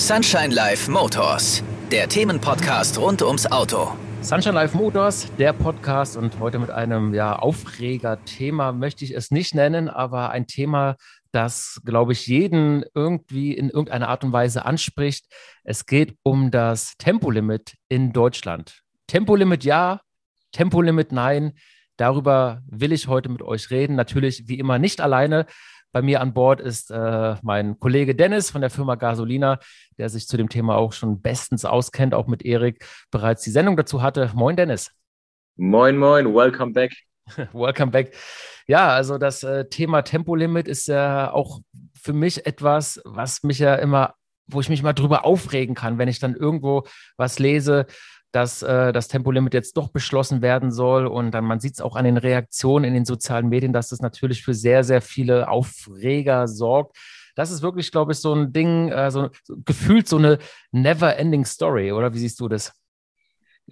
Sunshine Life Motors, der Themenpodcast rund ums Auto. Sunshine Life Motors, der Podcast und heute mit einem ja, Aufreger-Thema möchte ich es nicht nennen, aber ein Thema, das, glaube ich, jeden irgendwie in irgendeiner Art und Weise anspricht. Es geht um das Tempolimit in Deutschland. Tempolimit ja, Tempolimit nein. Darüber will ich heute mit euch reden. Natürlich wie immer nicht alleine. Bei mir an Bord ist äh, mein Kollege Dennis von der Firma Gasolina, der sich zu dem Thema auch schon bestens auskennt, auch mit Erik bereits die Sendung dazu hatte. Moin, Dennis. Moin, moin, welcome back. welcome back. Ja, also das äh, Thema Tempolimit ist ja auch für mich etwas, was mich ja immer, wo ich mich mal drüber aufregen kann, wenn ich dann irgendwo was lese, dass äh, das Tempolimit jetzt doch beschlossen werden soll. Und dann, man sieht es auch an den Reaktionen in den sozialen Medien, dass das natürlich für sehr, sehr viele Aufreger sorgt. Das ist wirklich, glaube ich, so ein Ding, äh, so, gefühlt so eine never-ending Story, oder wie siehst du das?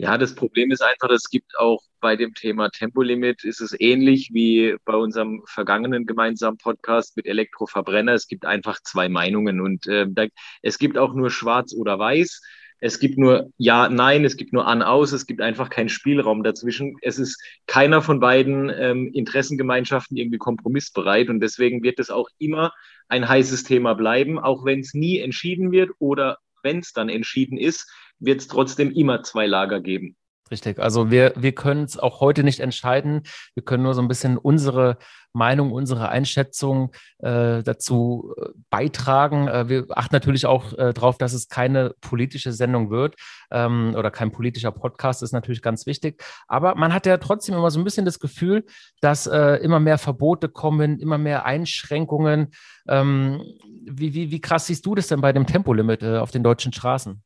Ja, das Problem ist einfach, es gibt auch bei dem Thema Tempolimit ist es ähnlich wie bei unserem vergangenen gemeinsamen Podcast mit Elektroverbrenner. Es gibt einfach zwei Meinungen und äh, da, es gibt auch nur schwarz oder weiß. Es gibt nur Ja, Nein, es gibt nur An, Aus, es gibt einfach keinen Spielraum dazwischen. Es ist keiner von beiden ähm, Interessengemeinschaften irgendwie kompromissbereit und deswegen wird es auch immer ein heißes Thema bleiben, auch wenn es nie entschieden wird oder wenn es dann entschieden ist, wird es trotzdem immer zwei Lager geben. Richtig. Also wir, wir können es auch heute nicht entscheiden. Wir können nur so ein bisschen unsere Meinung, unsere Einschätzung äh, dazu äh, beitragen. Äh, wir achten natürlich auch äh, darauf, dass es keine politische Sendung wird ähm, oder kein politischer Podcast, ist natürlich ganz wichtig. Aber man hat ja trotzdem immer so ein bisschen das Gefühl, dass äh, immer mehr Verbote kommen, immer mehr Einschränkungen. Ähm, wie, wie, wie krass siehst du das denn bei dem Tempolimit äh, auf den deutschen Straßen?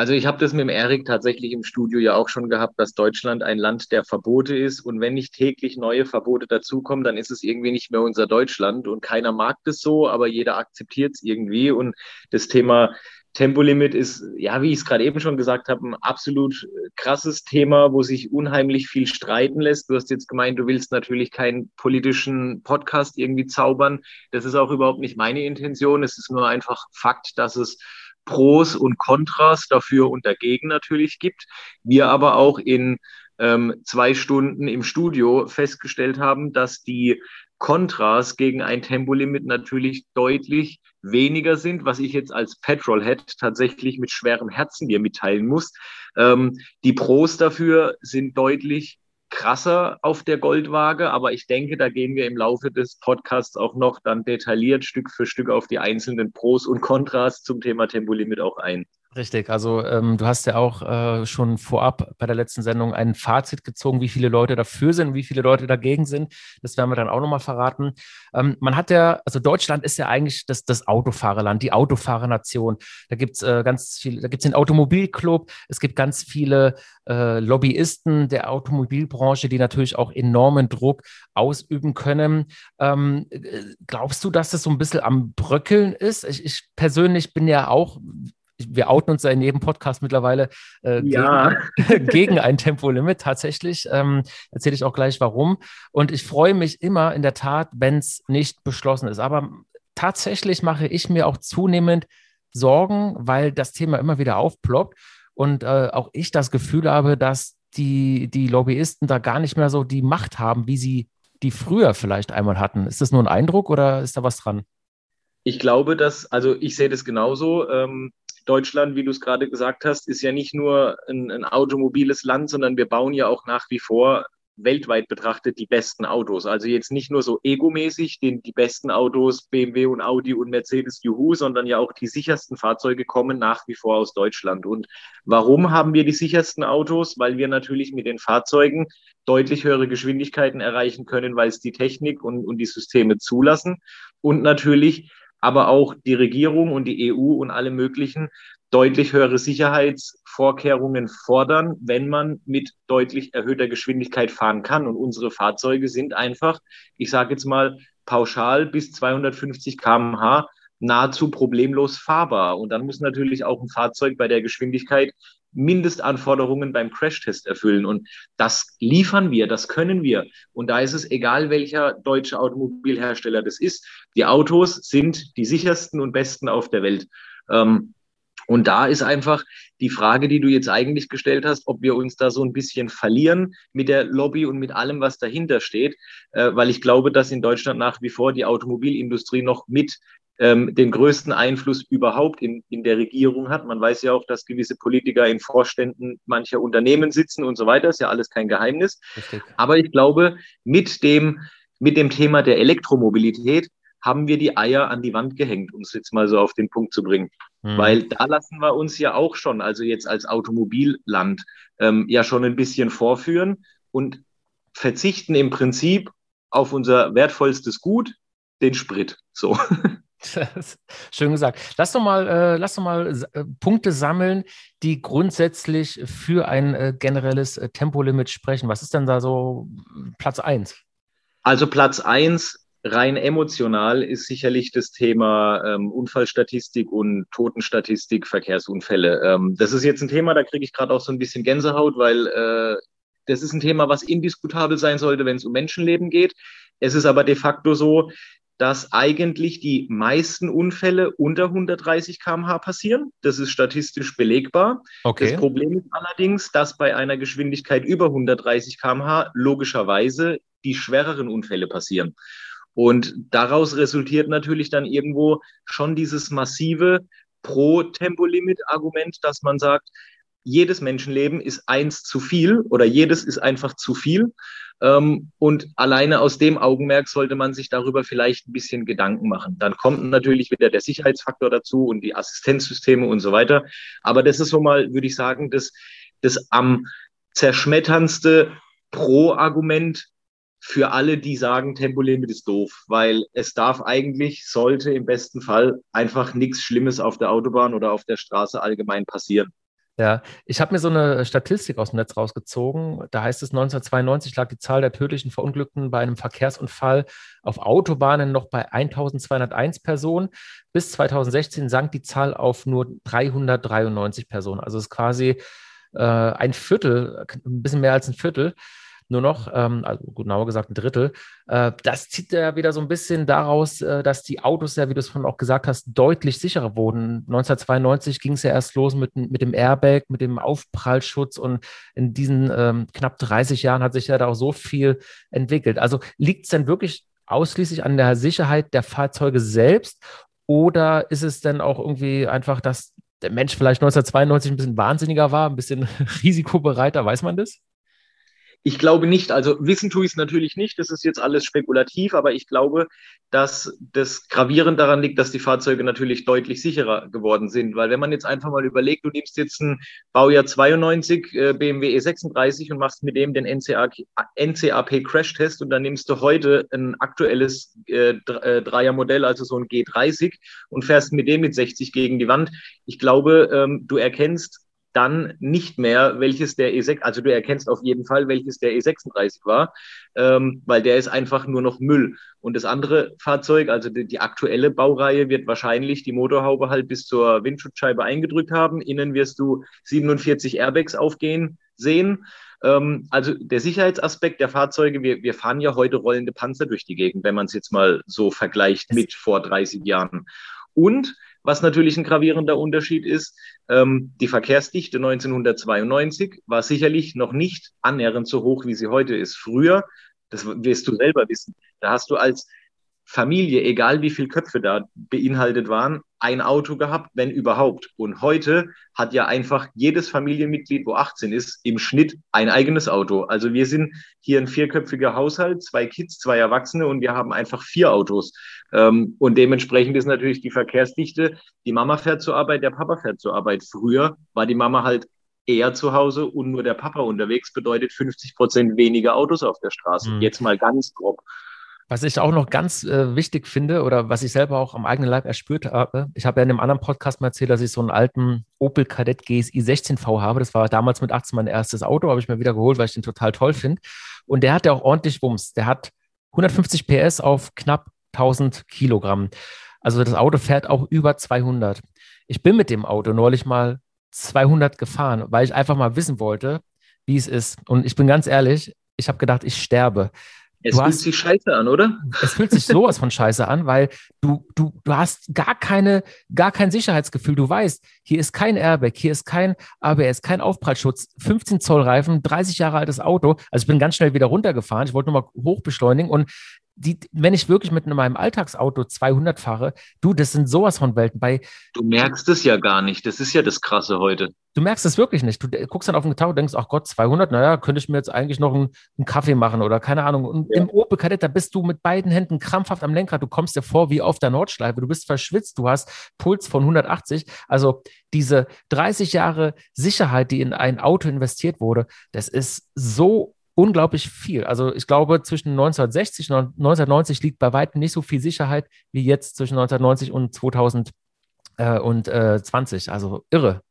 Also ich habe das mit dem Erik tatsächlich im Studio ja auch schon gehabt, dass Deutschland ein Land der Verbote ist. Und wenn nicht täglich neue Verbote dazukommen, dann ist es irgendwie nicht mehr unser Deutschland. Und keiner mag das so, aber jeder akzeptiert es irgendwie. Und das Thema Tempolimit ist, ja, wie ich es gerade eben schon gesagt habe, ein absolut krasses Thema, wo sich unheimlich viel streiten lässt. Du hast jetzt gemeint, du willst natürlich keinen politischen Podcast irgendwie zaubern. Das ist auch überhaupt nicht meine Intention. Es ist nur einfach Fakt, dass es Pros und Kontras dafür und dagegen natürlich gibt. Wir aber auch in ähm, zwei Stunden im Studio festgestellt haben, dass die Kontras gegen ein Tempolimit natürlich deutlich weniger sind, was ich jetzt als Petrolhead tatsächlich mit schwerem Herzen dir mitteilen muss. Ähm, die Pros dafür sind deutlich krasser auf der Goldwaage, aber ich denke, da gehen wir im Laufe des Podcasts auch noch dann detailliert Stück für Stück auf die einzelnen Pros und Kontras zum Thema Tempolimit auch ein. Richtig, also ähm, du hast ja auch äh, schon vorab bei der letzten Sendung ein Fazit gezogen, wie viele Leute dafür sind, wie viele Leute dagegen sind. Das werden wir dann auch nochmal verraten. Ähm, man hat ja, also Deutschland ist ja eigentlich das, das Autofahrerland, die Autofahrernation. Da gibt's äh, ganz viel, da gibt's den Automobilclub, es gibt ganz viele äh, Lobbyisten der Automobilbranche, die natürlich auch enormen Druck ausüben können. Ähm, äh, glaubst du, dass das so ein bisschen am Bröckeln ist? Ich, ich persönlich bin ja auch wir outen uns ja in jedem Podcast mittlerweile äh, ja. gegen, gegen, ein Tempolimit tatsächlich. Ähm, Erzähle ich auch gleich warum. Und ich freue mich immer in der Tat, wenn es nicht beschlossen ist. Aber tatsächlich mache ich mir auch zunehmend Sorgen, weil das Thema immer wieder aufploppt und äh, auch ich das Gefühl habe, dass die, die Lobbyisten da gar nicht mehr so die Macht haben, wie sie die früher vielleicht einmal hatten. Ist das nur ein Eindruck oder ist da was dran? Ich glaube, dass, also ich sehe das genauso. Ähm, Deutschland, wie du es gerade gesagt hast, ist ja nicht nur ein, ein automobiles Land, sondern wir bauen ja auch nach wie vor weltweit betrachtet die besten Autos. Also jetzt nicht nur so egomäßig, den, die besten Autos, BMW und Audi und Mercedes, Juhu, sondern ja auch die sichersten Fahrzeuge kommen nach wie vor aus Deutschland. Und warum haben wir die sichersten Autos? Weil wir natürlich mit den Fahrzeugen deutlich höhere Geschwindigkeiten erreichen können, weil es die Technik und, und die Systeme zulassen. Und natürlich aber auch die Regierung und die EU und alle möglichen deutlich höhere Sicherheitsvorkehrungen fordern, wenn man mit deutlich erhöhter Geschwindigkeit fahren kann. Und unsere Fahrzeuge sind einfach, ich sage jetzt mal, pauschal bis 250 km/h nahezu problemlos fahrbar. Und dann muss natürlich auch ein Fahrzeug bei der Geschwindigkeit Mindestanforderungen beim Crashtest erfüllen. Und das liefern wir, das können wir. Und da ist es egal, welcher deutsche Automobilhersteller das ist. Die Autos sind die sichersten und besten auf der Welt. Ähm, Und da ist einfach die Frage, die du jetzt eigentlich gestellt hast, ob wir uns da so ein bisschen verlieren mit der Lobby und mit allem, was dahinter steht, äh, weil ich glaube, dass in Deutschland nach wie vor die Automobilindustrie noch mit ähm, den größten Einfluss überhaupt in, in der Regierung hat. Man weiß ja auch, dass gewisse Politiker in Vorständen mancher Unternehmen sitzen und so weiter. Ist ja alles kein Geheimnis. Richtig. Aber ich glaube, mit dem, mit dem Thema der Elektromobilität haben wir die Eier an die Wand gehängt, um es jetzt mal so auf den Punkt zu bringen. Mhm. Weil da lassen wir uns ja auch schon, also jetzt als Automobilland, ähm, ja schon ein bisschen vorführen und verzichten im Prinzip auf unser wertvollstes Gut, den Sprit. So. Schön gesagt. Lass doch mal, äh, lass doch mal äh, Punkte sammeln, die grundsätzlich für ein äh, generelles äh, Tempolimit sprechen. Was ist denn da so Platz 1? Also Platz 1 rein emotional ist sicherlich das Thema ähm, Unfallstatistik und Totenstatistik, Verkehrsunfälle. Ähm, das ist jetzt ein Thema, da kriege ich gerade auch so ein bisschen Gänsehaut, weil äh, das ist ein Thema, was indiskutabel sein sollte, wenn es um Menschenleben geht. Es ist aber de facto so, dass eigentlich die meisten Unfälle unter 130 km/h passieren. Das ist statistisch belegbar. Okay. Das Problem ist allerdings, dass bei einer Geschwindigkeit über 130 km/h logischerweise die schwereren Unfälle passieren. Und daraus resultiert natürlich dann irgendwo schon dieses massive Pro-Tempolimit-Argument, dass man sagt, jedes Menschenleben ist eins zu viel oder jedes ist einfach zu viel. Ähm, und alleine aus dem Augenmerk sollte man sich darüber vielleicht ein bisschen Gedanken machen. Dann kommt natürlich wieder der Sicherheitsfaktor dazu und die Assistenzsysteme und so weiter. Aber das ist so mal, würde ich sagen, das, das am zerschmetterndste Pro-Argument für alle, die sagen, Tempolimit ist doof, weil es darf eigentlich, sollte im besten Fall einfach nichts Schlimmes auf der Autobahn oder auf der Straße allgemein passieren. Ja, ich habe mir so eine Statistik aus dem Netz rausgezogen. Da heißt es, 1992 lag die Zahl der tödlichen Verunglückten bei einem Verkehrsunfall auf Autobahnen noch bei 1201 Personen. Bis 2016 sank die Zahl auf nur 393 Personen. Also es ist quasi äh, ein Viertel, ein bisschen mehr als ein Viertel nur noch, ähm, also genauer gesagt ein Drittel. Äh, das zieht ja wieder so ein bisschen daraus, äh, dass die Autos ja, wie du es vorhin auch gesagt hast, deutlich sicherer wurden. 1992 ging es ja erst los mit, mit dem Airbag, mit dem Aufprallschutz und in diesen ähm, knapp 30 Jahren hat sich ja da auch so viel entwickelt. Also liegt es denn wirklich ausschließlich an der Sicherheit der Fahrzeuge selbst oder ist es denn auch irgendwie einfach, dass der Mensch vielleicht 1992 ein bisschen wahnsinniger war, ein bisschen risikobereiter, weiß man das? Ich glaube nicht, also wissen tue ich es natürlich nicht, das ist jetzt alles spekulativ, aber ich glaube, dass das gravierend daran liegt, dass die Fahrzeuge natürlich deutlich sicherer geworden sind. Weil wenn man jetzt einfach mal überlegt, du nimmst jetzt ein Baujahr 92 äh, BMW E36 und machst mit dem den NCAP, NCAP Crash-Test und dann nimmst du heute ein aktuelles äh, äh, Dreiermodell, also so ein G30 und fährst mit dem mit 60 gegen die Wand. Ich glaube, ähm, du erkennst dann nicht mehr, welches der E6, also du erkennst auf jeden Fall, welches der E36 war, ähm, weil der ist einfach nur noch Müll. Und das andere Fahrzeug, also die, die, aktuelle Baureihe, wird wahrscheinlich die Motorhaube halt bis zur Windschutzscheibe eingedrückt haben. Innen wirst du 47 Airbags aufgehen sehen. Ähm, also der Sicherheitsaspekt der Fahrzeuge, wir, wir fahren ja heute rollende Panzer durch die Gegend, wenn man es jetzt mal so vergleicht mit vor 30 Jahren. Und was natürlich ein gravierender Unterschied ist, ähm, die Verkehrsdichte 1992 war sicherlich noch nicht annähernd so hoch, wie sie heute ist. Früher, das wirst du selber wissen, da hast du als Familie, egal wie viele Köpfe da beinhaltet waren, ein Auto gehabt, wenn überhaupt. Und heute hat ja einfach jedes Familienmitglied, wo 18 ist, im Schnitt ein eigenes Auto. Also wir sind hier ein vierköpfiger Haushalt, zwei Kids, zwei Erwachsene und wir haben einfach vier Autos. Ähm, und dementsprechend ist natürlich die Verkehrsdichte, die Mama fährt zur Arbeit, der Papa fährt zur Arbeit. Früher war die Mama halt eher zu Hause und nur der Papa unterwegs, bedeutet 50 Prozent weniger Autos auf der Straße. Mhm. Jetzt mal ganz grob. Was ich auch noch ganz äh, wichtig finde oder was ich selber auch am eigenen Leib erspürt habe, ich habe ja in einem anderen Podcast mal erzählt, dass ich so einen alten Opel Kadett GSI 16V habe. Das war damals mit 18 mein erstes Auto, habe ich mir wieder geholt, weil ich den total toll finde. Und der hat ja auch ordentlich Wumms. Der hat 150 PS auf knapp 1000 Kilogramm. Also das Auto fährt auch über 200. Ich bin mit dem Auto neulich mal 200 gefahren, weil ich einfach mal wissen wollte, wie es ist. Und ich bin ganz ehrlich, ich habe gedacht, ich sterbe Es fühlt hast, sich scheiße an, oder? Es fühlt sich sowas von scheiße an, weil du, du, du hast gar keine, gar kein Sicherheitsgefühl. Du weißt, hier ist kein Airbag, hier ist kein ABS, kein Aufprallschutz, 15 Zoll Reifen, 30 Jahre altes Auto. Also ich bin ganz schnell wieder runtergefahren. Ich wollte nur mal hoch beschleunigen und die, wenn ich wirklich mit meinem Alltagsauto 200 fahre, du, das sind sowas von Welten. Bei, du merkst es ja gar nicht. Das ist ja das Krasse heute. Du merkst es wirklich nicht. Du guckst dann auf den Tag und denkst, ach Gott, 200, naja, könnte ich mir jetzt eigentlich noch einen, einen Kaffee machen oder keine Ahnung. Und ja. im Opel Kadett, da bist du mit beiden Händen krampfhaft am Lenkrad. Du kommst dir vor wie auf der Nordschleife. Du bist verschwitzt. Du hast Puls von 180. Also diese 30 Jahre Sicherheit, die in ein Auto investiert wurde, das ist so unglaublich viel. Also ich glaube, zwischen 1960 und 1990 liegt bei weitem nicht so viel Sicherheit wie jetzt zwischen 1990 und 2020. Äh, also irre.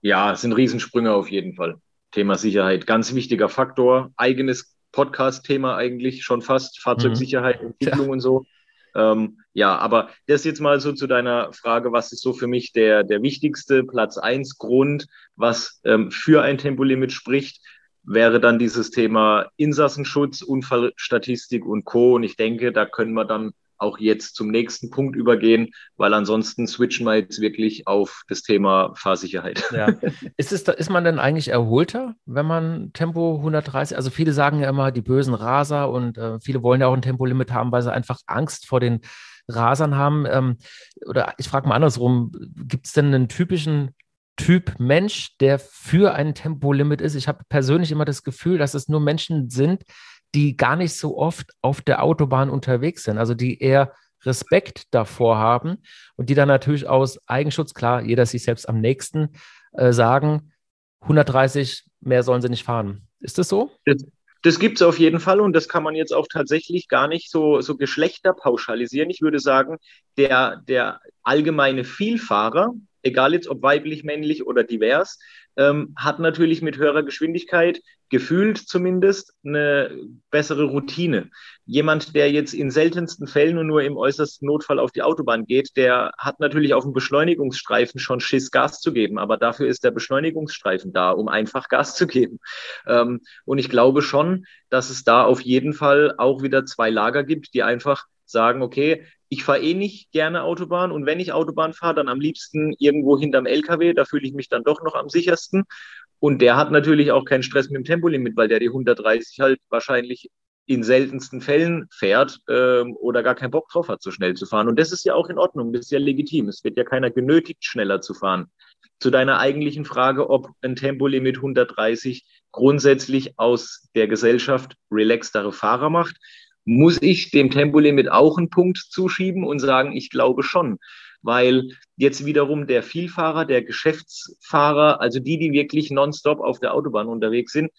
Ja, es sind Riesensprünge auf jeden Fall. Thema Sicherheit, ganz wichtiger Faktor. Eigenes Podcast-Thema eigentlich schon fast. Fahrzeugsicherheit, mhm. Entwicklung ja. und so. Ähm, ja, aber das jetzt mal so zu deiner Frage, was ist so für mich der, der wichtigste Platz 1 Grund, was ähm, für ein Tempolimit spricht? Wäre dann dieses Thema Insassenschutz, Unfallstatistik und Co. Und ich denke, da können wir dann auch jetzt zum nächsten Punkt übergehen, weil ansonsten switchen wir jetzt wirklich auf das Thema Fahrsicherheit. Ja. Ist, es, ist man denn eigentlich erholter, wenn man Tempo 130, also viele sagen ja immer, die bösen Raser und äh, viele wollen ja auch ein Tempolimit haben, weil sie einfach Angst vor den Rasern haben. Ähm, oder ich frage mal andersrum, gibt es denn einen typischen Typ Mensch, der für ein Tempolimit ist. Ich habe persönlich immer das Gefühl, dass es nur Menschen sind, die gar nicht so oft auf der Autobahn unterwegs sind, also die eher Respekt davor haben und die dann natürlich aus Eigenschutz, klar, jeder sich selbst am nächsten, äh, sagen, 130, mehr sollen sie nicht fahren. Ist das so? Das, das gibt es auf jeden Fall und das kann man jetzt auch tatsächlich gar nicht so, so Geschlechter pauschalisieren. Ich würde sagen, der, der allgemeine Vielfahrer, egal jetzt ob weiblich, männlich oder divers, ähm, hat natürlich mit höherer Geschwindigkeit gefühlt zumindest eine bessere Routine. Jemand, der jetzt in seltensten Fällen und nur im äußersten Notfall auf die Autobahn geht, der hat natürlich auf dem Beschleunigungsstreifen schon Schiss, Gas zu geben. Aber dafür ist der Beschleunigungsstreifen da, um einfach Gas zu geben. Ähm, und ich glaube schon, dass es da auf jeden Fall auch wieder zwei Lager gibt, die einfach sagen, okay, ich fahre eh nicht gerne Autobahn und wenn ich Autobahn fahre, dann am liebsten irgendwo hinterm LKW, da fühle ich mich dann doch noch am sichersten. Und der hat natürlich auch keinen Stress mit dem Tempolimit, weil der die 130 halt wahrscheinlich in seltensten Fällen fährt ähm, oder gar keinen Bock drauf hat, so schnell zu fahren. Und das ist ja auch in Ordnung, das ist ja legitim. Es wird ja keiner genötigt, schneller zu fahren. Zu deiner eigentlichen Frage, ob ein Tempolimit 130 grundsätzlich aus der Gesellschaft relaxtere Fahrer macht muss ich dem Tempolimit auch einen Punkt zuschieben und sagen, ich glaube schon. Weil jetzt wiederum der Vielfahrer, der Geschäftsfahrer, also die, die wirklich nonstop auf der Autobahn unterwegs sind,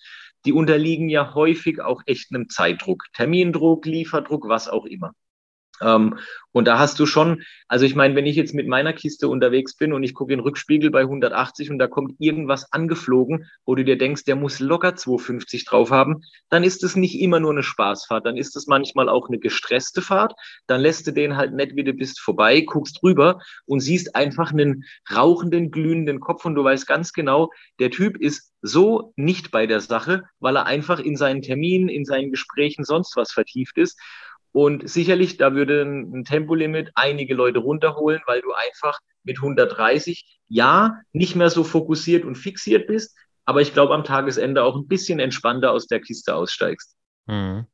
die unterliegen ja häufig auch echt einem Zeitdruck, Termindruck, Lieferdruck, was auch immer. Ähm, und da hast du schon, also ich meine, wenn ich jetzt mit meiner Kiste unterwegs bin und ich gucke den Rückspiegel bei 180 und da kommt irgendwas angeflogen, wo du dir denkst, der muss locker 250 drauf haben, dann ist es nicht immer nur eine Spaßfahrt, dann ist es manchmal auch eine gestresste Fahrt, dann lässt du den halt nicht, wie du bist, vorbei, guckst drüber und siehst einfach einen rauchenden, glühenden Kopf und du weißt ganz genau, der Typ ist so nicht bei der Sache, weil er einfach in seinen Terminen, in seinen Gesprächen sonst was vertieft ist. Und sicherlich, da würde ein Tempolimit einige Leute runterholen, weil du einfach mit 130 ja nicht mehr so fokussiert und fixiert bist, aber ich glaube am Tagesende auch ein bisschen entspannter aus der Kiste aussteigst. Hm.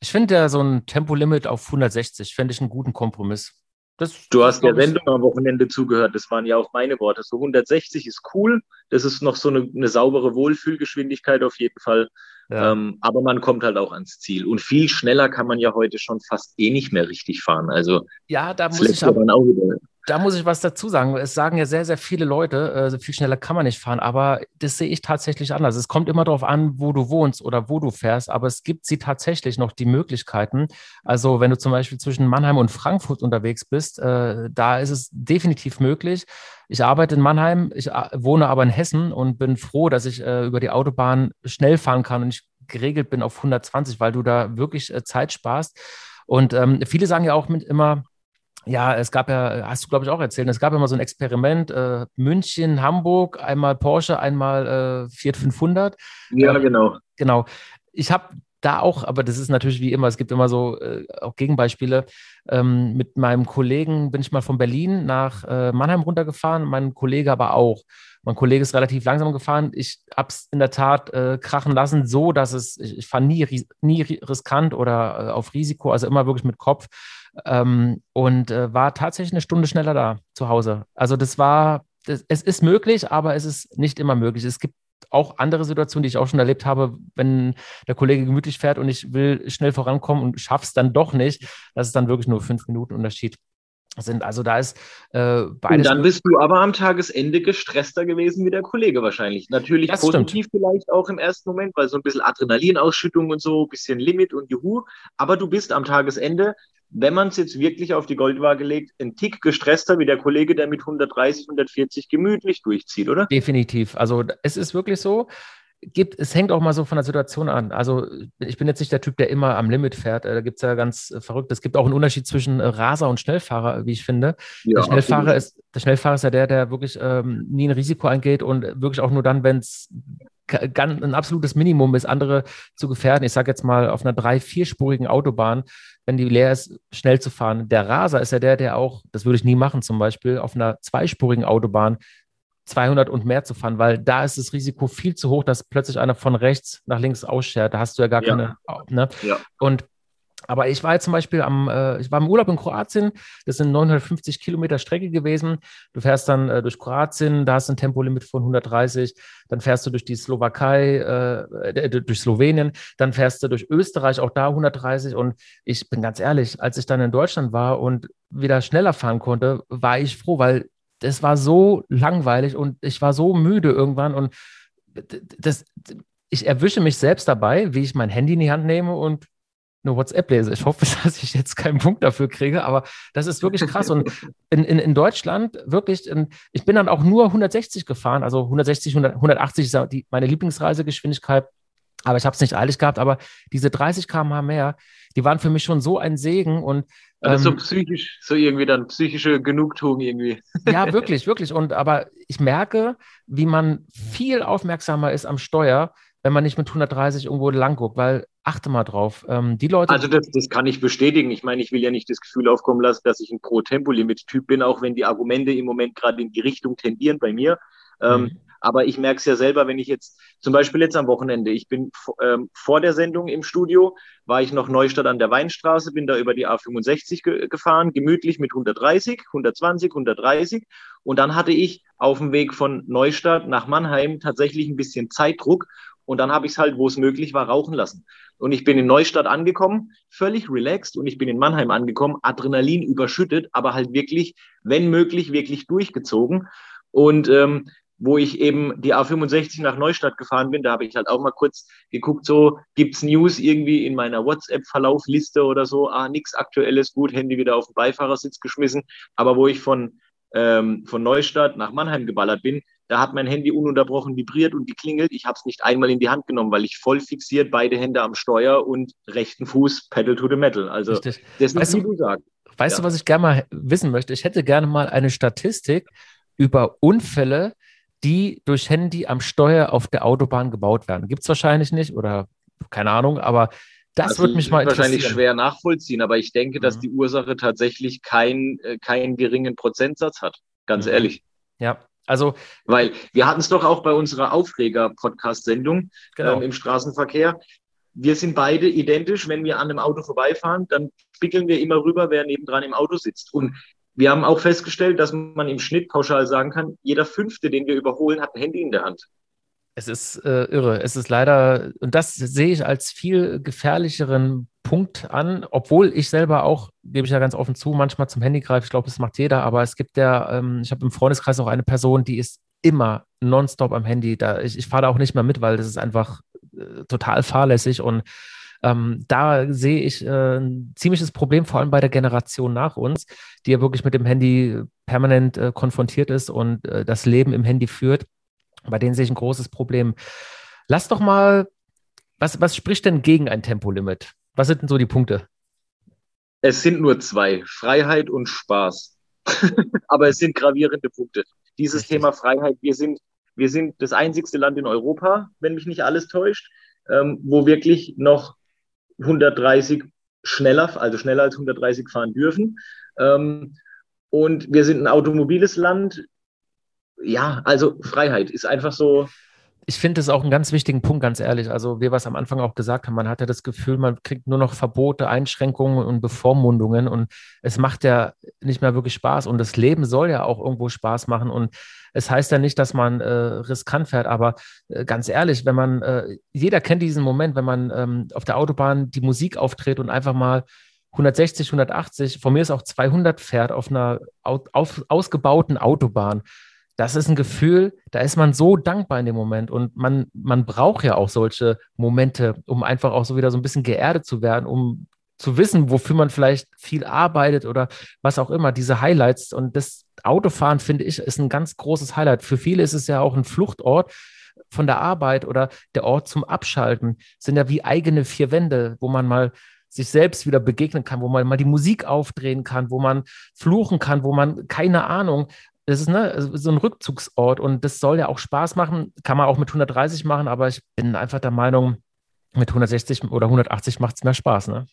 Ich finde ja so ein Tempolimit auf 160, fände ich einen guten Kompromiss. Das, du hast der Sendung am Wochenende zugehört, das waren ja auch meine Worte. So 160 ist cool, das ist noch so eine, eine saubere Wohlfühlgeschwindigkeit auf jeden Fall. Ja. Ähm, aber man kommt halt auch ans Ziel. Und viel schneller kann man ja heute schon fast eh nicht mehr richtig fahren. Also ja, da muss ich aber, auch wieder, da muss ich was dazu sagen. Es sagen ja sehr, sehr viele Leute, äh, viel schneller kann man nicht fahren, aber das sehe ich tatsächlich anders. Es kommt immer darauf an, wo du wohnst oder wo du fährst, aber es gibt sie tatsächlich noch die Möglichkeiten. Also wenn du zum Beispiel zwischen Mannheim und Frankfurt unterwegs bist, äh, da ist es definitiv möglich. Ich arbeite in Mannheim, ich äh, wohne aber in Hessen und bin froh, dass ich äh, über die Autobahn schnell fahren kann und ich geregelt bin auf 120, weil du da wirklich äh, Zeit sparst. Und ähm, viele sagen ja auch mit immer, ja, es gab ja, hast du glaube ich auch erzählt, es gab immer so ein Experiment, äh, München, Hamburg, einmal Porsche, einmal äh, Fiat 500. Ja, äh, genau. Genau. Ich habe da auch, aber das ist natürlich wie immer, es gibt immer so äh, auch Gegenbeispiele. Ähm, mit meinem Kollegen bin ich mal von Berlin nach äh, Mannheim runtergefahren, mein Kollege aber auch. Mein Kollege ist relativ langsam gefahren. Ich habe es in der Tat äh, krachen lassen, so dass es, ich, ich fahre nie, nie riskant oder äh, auf Risiko, also immer wirklich mit Kopf. Ähm, und äh, war tatsächlich eine Stunde schneller da zu Hause. Also das war, das, es ist möglich, aber es ist nicht immer möglich. Es gibt auch andere Situationen, die ich auch schon erlebt habe, wenn der Kollege gemütlich fährt und ich will schnell vorankommen und schaffe es dann doch nicht. Das ist dann wirklich nur fünf Minuten Unterschied sind. Also da ist äh, beides. Und dann bist du aber am Tagesende gestresster gewesen wie der Kollege wahrscheinlich. Natürlich das positiv stimmt. vielleicht auch im ersten Moment, weil so ein bisschen Adrenalinausschüttung und so, ein bisschen Limit und Juhu. Aber du bist am Tagesende, wenn man es jetzt wirklich auf die Goldwaage legt, ein Tick gestresster wie der Kollege, der mit 130, 140 gemütlich durchzieht, oder? Definitiv. Also es ist wirklich so gibt, es hängt auch mal so von der Situation an. Also ich bin jetzt nicht der Typ, der immer am Limit fährt. Äh, da gibt es ja ganz äh, verrückt. Es gibt auch einen Unterschied zwischen äh, Raser und Schnellfahrer, wie ich finde. Ja, der, Schnellfahrer ist, der Schnellfahrer ist ja der, der wirklich ähm, nie ein Risiko eingeht und wirklich auch nur dann, wenn es ein absolutes Minimum ist, andere zu gefährden. Ich sage jetzt mal auf einer drei-, vierspurigen Autobahn, wenn die leer ist, schnell zu fahren. Der Raser ist ja der, der auch, das würde ich nie machen, zum Beispiel auf einer zweispurigen Autobahn 200 und mehr zu fahren, weil da ist das Risiko viel zu hoch, dass plötzlich einer von rechts nach links ausschert. Da hast du ja gar ja. keine. Ne? Ja. Und aber ich war jetzt zum Beispiel am, äh, ich war im Urlaub in Kroatien, das sind 950 Kilometer Strecke gewesen. Du fährst dann äh, durch Kroatien, da hast du ein Tempolimit von 130, dann fährst du durch die Slowakei, äh, äh durch Slowenien, dann fährst du durch Österreich, auch da 130. Und ich bin ganz ehrlich, als ich dann in Deutschland war und wieder schneller fahren konnte, war ich froh, weil das war so langweilig und ich war so müde irgendwann und das, ich erwische mich selbst dabei, wie ich mein Handy in die Hand nehme und eine WhatsApp lese. Ich hoffe, dass ich jetzt keinen Punkt dafür kriege, aber das ist wirklich krass. Und in, in, in Deutschland wirklich, in, ich bin dann auch nur 160 gefahren, also 160, 100, 180 ist die, meine Lieblingsreisegeschwindigkeit. Aber ich habe es nicht eilig gehabt, aber diese 30 km/h mehr, die waren für mich schon so ein Segen und also ähm, so psychisch, so irgendwie dann psychische Genugtuung irgendwie. Ja, wirklich, wirklich. Und aber ich merke, wie man viel aufmerksamer ist am Steuer, wenn man nicht mit 130 irgendwo lang guckt, weil achte mal drauf. Ähm, die Leute. Also das, das kann ich bestätigen. Ich meine, ich will ja nicht das Gefühl aufkommen lassen, dass ich ein Pro-Tempolimit-Typ bin, auch wenn die Argumente im Moment gerade in die Richtung tendieren bei mir. Ähm, mhm. Aber ich merke es ja selber, wenn ich jetzt, zum Beispiel jetzt am Wochenende, ich bin ähm, vor der Sendung im Studio, war ich noch Neustadt an der Weinstraße, bin da über die A65 ge gefahren, gemütlich mit 130, 120, 130. Und dann hatte ich auf dem Weg von Neustadt nach Mannheim tatsächlich ein bisschen Zeitdruck. Und dann habe ich es halt, wo es möglich war, rauchen lassen. Und ich bin in Neustadt angekommen, völlig relaxed. Und ich bin in Mannheim angekommen, Adrenalin überschüttet, aber halt wirklich, wenn möglich, wirklich durchgezogen. Und ähm, wo ich eben die A65 nach Neustadt gefahren bin, da habe ich halt auch mal kurz geguckt, so gibt's News irgendwie in meiner WhatsApp-Verlaufliste oder so, ah, nix Aktuelles, gut, Handy wieder auf den Beifahrersitz geschmissen. Aber wo ich von, ähm, von Neustadt nach Mannheim geballert bin, da hat mein Handy ununterbrochen vibriert und geklingelt. Ich habe es nicht einmal in die Hand genommen, weil ich voll fixiert, beide Hände am Steuer und rechten Fuß Pedal to the Metal. Also Richtig. das ist, wie du sagst. Weißt ja. du, was ich gerne mal wissen möchte? Ich hätte gerne mal eine Statistik über Unfälle, die durch Handy am Steuer auf der Autobahn gebaut werden. Gibt es wahrscheinlich nicht oder keine Ahnung, aber das also, wird mich mal interessieren. wahrscheinlich schwer nachvollziehen, aber ich denke, dass mhm. die Ursache tatsächlich kein, äh, keinen geringen Prozentsatz hat. Ganz mhm. ehrlich. Ja, also. Weil wir hatten es doch auch bei unserer Aufreger-Podcast-Sendung genau. ähm, im Straßenverkehr. Wir sind beide identisch. Wenn wir an einem Auto vorbeifahren, dann spiegeln wir immer rüber, wer nebendran im Auto sitzt. Und wir haben auch festgestellt, dass man im Schnitt pauschal sagen kann, jeder Fünfte, den wir überholen, hat ein Handy in der Hand. Es ist äh, irre. Es ist leider, und das sehe ich als viel gefährlicheren Punkt an, obwohl ich selber auch, gebe ich ja ganz offen zu, manchmal zum Handy greife. Ich glaube, das macht jeder, aber es gibt ja, ähm, ich habe im Freundeskreis auch eine Person, die ist immer nonstop am Handy. Da, ich, ich fahre da auch nicht mehr mit, weil das ist einfach äh, total fahrlässig und ähm, da sehe ich äh, ein ziemliches Problem, vor allem bei der Generation nach uns, die ja wirklich mit dem Handy permanent äh, konfrontiert ist und äh, das Leben im Handy führt. Bei denen sehe ich ein großes Problem. Lass doch mal, was, was spricht denn gegen ein Tempolimit? Was sind denn so die Punkte? Es sind nur zwei, Freiheit und Spaß. Aber es sind gravierende Punkte. Dieses Richtig. Thema Freiheit, wir sind, wir sind das einzigste Land in Europa, wenn mich nicht alles täuscht, ähm, wo wirklich noch 130 schneller, also schneller als 130 fahren dürfen. Ähm, und wir sind ein automobiles Land. Ja, also Freiheit ist einfach so, ich finde es auch einen ganz wichtigen Punkt, ganz ehrlich. Also, wie wir es am Anfang auch gesagt haben, man hat ja das Gefühl, man kriegt nur noch Verbote, Einschränkungen und Bevormundungen und es macht ja nicht mehr wirklich Spaß. Und das Leben soll ja auch irgendwo Spaß machen. Und es heißt ja nicht, dass man äh, riskant fährt, aber äh, ganz ehrlich, wenn man, äh, jeder kennt diesen Moment, wenn man ähm, auf der Autobahn die Musik auftritt und einfach mal 160, 180, von mir ist auch 200 fährt auf einer auf, ausgebauten Autobahn das ist ein Gefühl, da ist man so dankbar in dem Moment und man, man braucht ja auch solche Momente, um einfach auch so wieder so ein bisschen geerdet zu werden, um zu wissen, wofür man vielleicht viel arbeitet oder was auch immer, diese Highlights und das Autofahren, finde ich, ist ein ganz großes Highlight. Für viele ist es ja auch ein Fluchtort von der Arbeit oder der Ort zum Abschalten, sind ja wie eigene vier Wände, wo man mal sich selbst wieder begegnen kann, wo man mal die Musik aufdrehen kann, wo man fluchen kann, wo man, keine Ahnung, das ist ne, so ein Rückzugsort und das soll ja auch Spaß machen. Kann man auch mit 130 machen, aber ich bin einfach der Meinung, mit 160 oder 180 macht es mehr Spaß. Ne?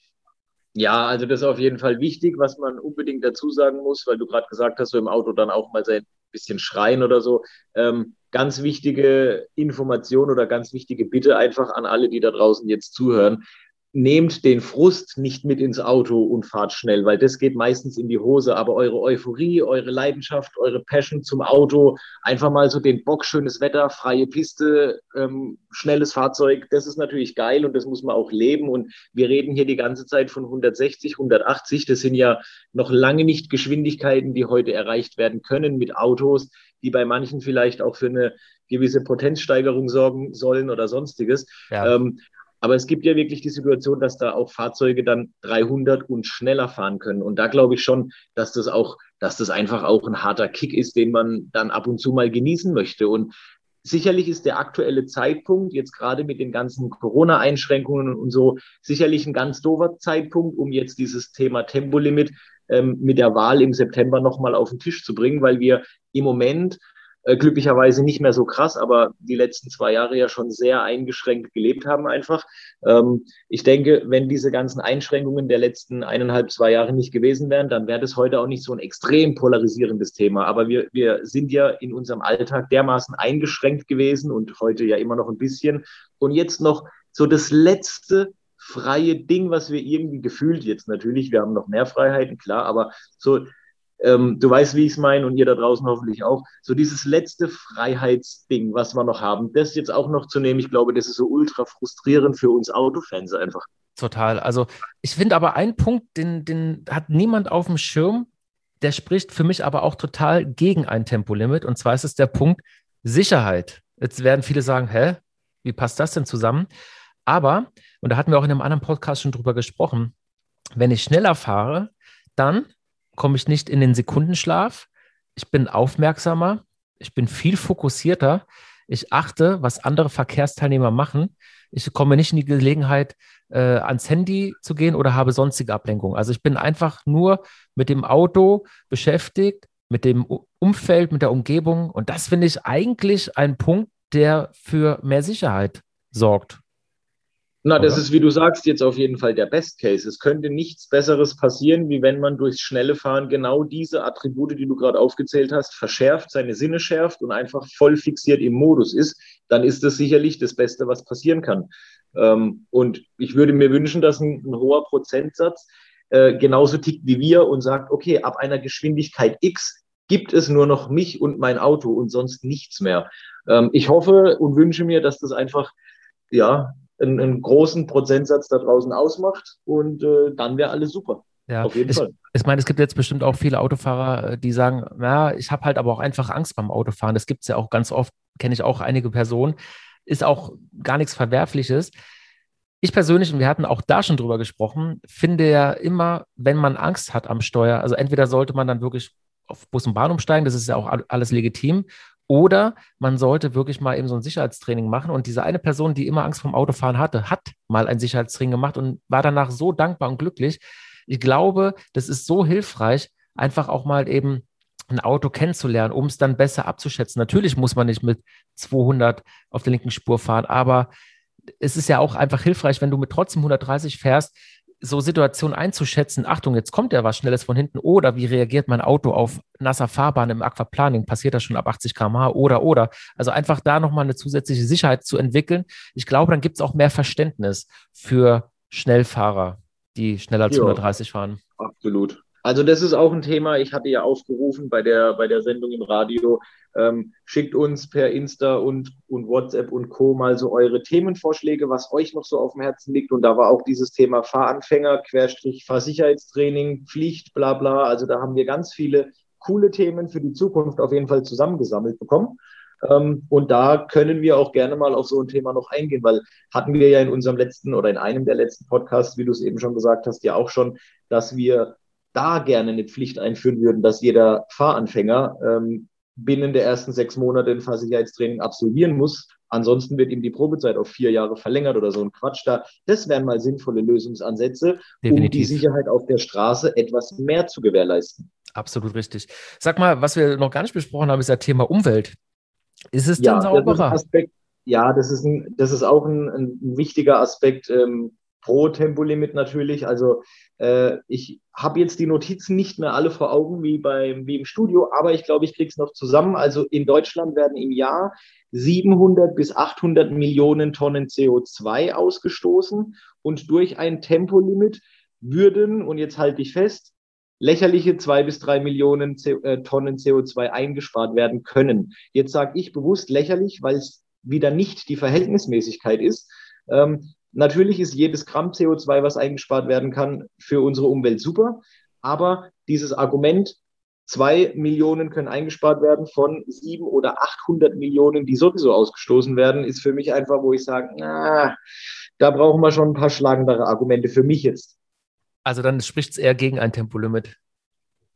Ja, also das ist auf jeden Fall wichtig, was man unbedingt dazu sagen muss, weil du gerade gesagt hast, so im Auto dann auch mal sein bisschen schreien oder so. Ähm, ganz wichtige Information oder ganz wichtige Bitte einfach an alle, die da draußen jetzt zuhören nehmt den Frust nicht mit ins Auto und fahrt schnell, weil das geht meistens in die Hose. Aber eure Euphorie, eure Leidenschaft, eure Passion zum Auto, einfach mal so den Bock, schönes Wetter, freie Piste, ähm, schnelles Fahrzeug, das ist natürlich geil und das muss man auch leben. Und wir reden hier die ganze Zeit von 160, 180. Das sind ja noch lange nicht Geschwindigkeiten, die heute erreicht werden können mit Autos, die bei manchen vielleicht auch für eine gewisse Potenzsteigerung sorgen sollen oder sonstiges. Ja. Ähm, aber es gibt ja wirklich die Situation, dass da auch Fahrzeuge dann 300 und schneller fahren können. Und da glaube ich schon, dass das auch, dass das einfach auch ein harter Kick ist, den man dann ab und zu mal genießen möchte. Und sicherlich ist der aktuelle Zeitpunkt, jetzt gerade mit den ganzen Corona-Einschränkungen und so, sicherlich ein ganz doofer Zeitpunkt, um jetzt dieses Thema Tempolimit ähm, mit der Wahl im September nochmal auf den Tisch zu bringen, weil wir im Moment glücklicherweise nicht mehr so krass, aber die letzten zwei Jahre ja schon sehr eingeschränkt gelebt haben einfach. Ähm, ich denke, wenn diese ganzen Einschränkungen der letzten eineinhalb, zwei Jahre nicht gewesen wären, dann wäre das heute auch nicht so ein extrem polarisierendes Thema. Aber wir, wir sind ja in unserem Alltag dermaßen eingeschränkt gewesen und heute ja immer noch ein bisschen. Und jetzt noch so das letzte freie Ding, was wir irgendwie gefühlt jetzt natürlich, wir haben noch mehr Freiheiten, klar, aber so ähm, du weißt, wie ich es meine und ihr da draußen hoffentlich auch. So dieses letzte Freiheitsding, was wir noch haben, das jetzt auch noch zu nehmen, ich glaube, das ist so ultra frustrierend für uns Autofans einfach. Total. Also ich finde aber einen Punkt, den, den hat niemand auf dem Schirm, der spricht für mich aber auch total gegen ein Tempolimit. Und zwar ist es der Punkt Sicherheit. Jetzt werden viele sagen, hä, wie passt das denn zusammen? Aber, und da hatten wir auch in einem anderen Podcast schon drüber gesprochen, wenn ich schneller fahre, dann komme ich nicht in den Sekundenschlaf. Ich bin aufmerksamer, ich bin viel fokussierter. Ich achte, was andere Verkehrsteilnehmer machen. Ich komme nicht in die Gelegenheit, äh, ans Handy zu gehen oder habe sonstige Ablenkung. Also ich bin einfach nur mit dem Auto beschäftigt, mit dem Umfeld, mit der Umgebung. Und das finde ich eigentlich ein Punkt, der für mehr Sicherheit sorgt. Na, das ist, wie du sagst, jetzt auf jeden Fall der Best Case. Es könnte nichts Besseres passieren, wie wenn man durchs schnelle Fahren genau diese Attribute, die du gerade aufgezählt hast, verschärft, seine Sinne schärft und einfach voll fixiert im Modus ist. Dann ist das sicherlich das Beste, was passieren kann. Ähm, und ich würde mir wünschen, dass ein, ein hoher Prozentsatz äh, genauso tickt wie wir und sagt, okay, ab einer Geschwindigkeit X gibt es nur noch mich und mein Auto und sonst nichts mehr. Ähm, ich hoffe und wünsche mir, dass das einfach ja, einen, einen großen Prozentsatz da draußen ausmacht und äh, dann wäre alles super. Ja, auf jeden ich, Fall. Ich meine, es gibt jetzt bestimmt auch viele Autofahrer, äh, die sagen, ja, ich habe halt aber auch einfach Angst beim Autofahren. Das gibt es ja auch ganz oft, kenne ich auch einige Personen. Ist auch gar nichts Verwerfliches. Ich persönlich, und wir hatten auch da schon drüber gesprochen, finde ja immer, wenn man Angst hat am Steuer, also entweder sollte man dann wirklich auf Bus und Bahn umsteigen, das ist ja auch alles legitim, oder man sollte wirklich mal eben so ein Sicherheitstraining machen. Und diese eine Person, die immer Angst vom Autofahren hatte, hat mal ein Sicherheitstraining gemacht und war danach so dankbar und glücklich. Ich glaube, das ist so hilfreich, einfach auch mal eben ein Auto kennenzulernen, um es dann besser abzuschätzen. Natürlich muss man nicht mit 200 auf der linken Spur fahren, aber es ist ja auch einfach hilfreich, wenn du mit trotzdem 130 fährst, so Situationen einzuschätzen, Achtung, jetzt kommt ja was Schnelles von hinten oder wie reagiert mein Auto auf nasser Fahrbahn im Aquaplaning, passiert das schon ab 80 km/h oder oder. Also einfach da nochmal eine zusätzliche Sicherheit zu entwickeln. Ich glaube, dann gibt es auch mehr Verständnis für Schnellfahrer, die schneller als 130 fahren. Absolut. Also das ist auch ein Thema. Ich hatte ja aufgerufen bei der, bei der Sendung im Radio, ähm, schickt uns per Insta und, und WhatsApp und Co. mal so eure Themenvorschläge, was euch noch so auf dem Herzen liegt. Und da war auch dieses Thema Fahranfänger, Querstrich, Fahrsicherheitstraining, Pflicht, bla bla. Also da haben wir ganz viele coole Themen für die Zukunft auf jeden Fall zusammengesammelt bekommen. Ähm, und da können wir auch gerne mal auf so ein Thema noch eingehen, weil hatten wir ja in unserem letzten oder in einem der letzten Podcasts, wie du es eben schon gesagt hast, ja auch schon, dass wir da gerne eine Pflicht einführen würden, dass jeder Fahranfänger ähm, binnen der ersten sechs Monate ein Fahrsicherheitstraining absolvieren muss. Ansonsten wird ihm die Probezeit auf vier Jahre verlängert oder so ein Quatsch da. Das wären mal sinnvolle Lösungsansätze, Definitiv. um die Sicherheit auf der Straße etwas mehr zu gewährleisten. Absolut richtig. Sag mal, was wir noch gar nicht besprochen haben, ist das Thema Umwelt. Ist es ja, denn sauberer? Das Aspekt, ja, das ist, ein, das ist auch ein, ein wichtiger Aspekt ähm, pro Tempolimit natürlich. Also äh, ich habe jetzt die Notizen nicht mehr alle vor Augen wie, bei, wie im Studio, aber ich glaube, ich kriege es noch zusammen. Also in Deutschland werden im Jahr 700 bis 800 Millionen Tonnen CO2 ausgestoßen und durch ein Tempolimit würden, und jetzt halte ich fest, lächerliche zwei bis drei Millionen äh, Tonnen CO2 eingespart werden können. Jetzt sage ich bewusst lächerlich, weil es wieder nicht die Verhältnismäßigkeit ist. Ähm, Natürlich ist jedes Gramm CO2, was eingespart werden kann, für unsere Umwelt super. Aber dieses Argument, zwei Millionen können eingespart werden von sieben oder 800 Millionen, die sowieso ausgestoßen werden, ist für mich einfach, wo ich sage, na, da brauchen wir schon ein paar schlagendere Argumente für mich jetzt. Also dann spricht es eher gegen ein Tempolimit.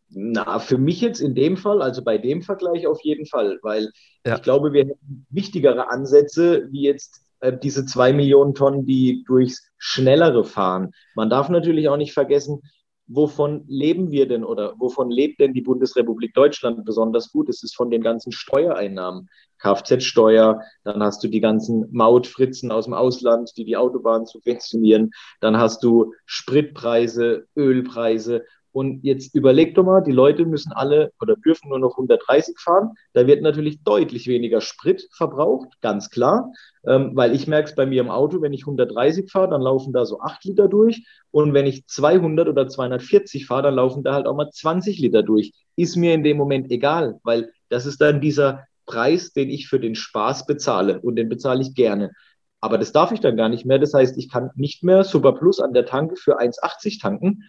Na, für mich jetzt in dem Fall, also bei dem Vergleich auf jeden Fall, weil ja. ich glaube, wir hätten wichtigere Ansätze, wie jetzt äh, diese zwei Millionen Tonnen, die durchs Schnellere fahren. Man darf natürlich auch nicht vergessen, wovon leben wir denn oder wovon lebt denn die Bundesrepublik Deutschland besonders gut? Es ist von den ganzen Steuereinnahmen. Kfz-Steuer, dann hast du die ganzen Mautfritzen aus dem Ausland, die die Autobahnen subventionieren, dann hast du Spritpreise, Ölpreise und jetzt überleg doch mal, die Leute müssen alle oder dürfen nur noch 130 fahren. Da wird natürlich deutlich weniger Sprit verbraucht, ganz klar. Ähm, weil ich merke es bei mir im Auto, wenn ich 130 fahre, dann laufen da so 8 Liter durch. Und wenn ich 200 oder 240 fahre, dann laufen da halt auch mal 20 Liter durch. Ist mir in dem Moment egal, weil das ist dann dieser Preis, den ich für den Spaß bezahle. Und den bezahle ich gerne. Aber das darf ich dann gar nicht mehr. Das heißt, ich kann nicht mehr Super Plus an der Tanke für 1,80 tanken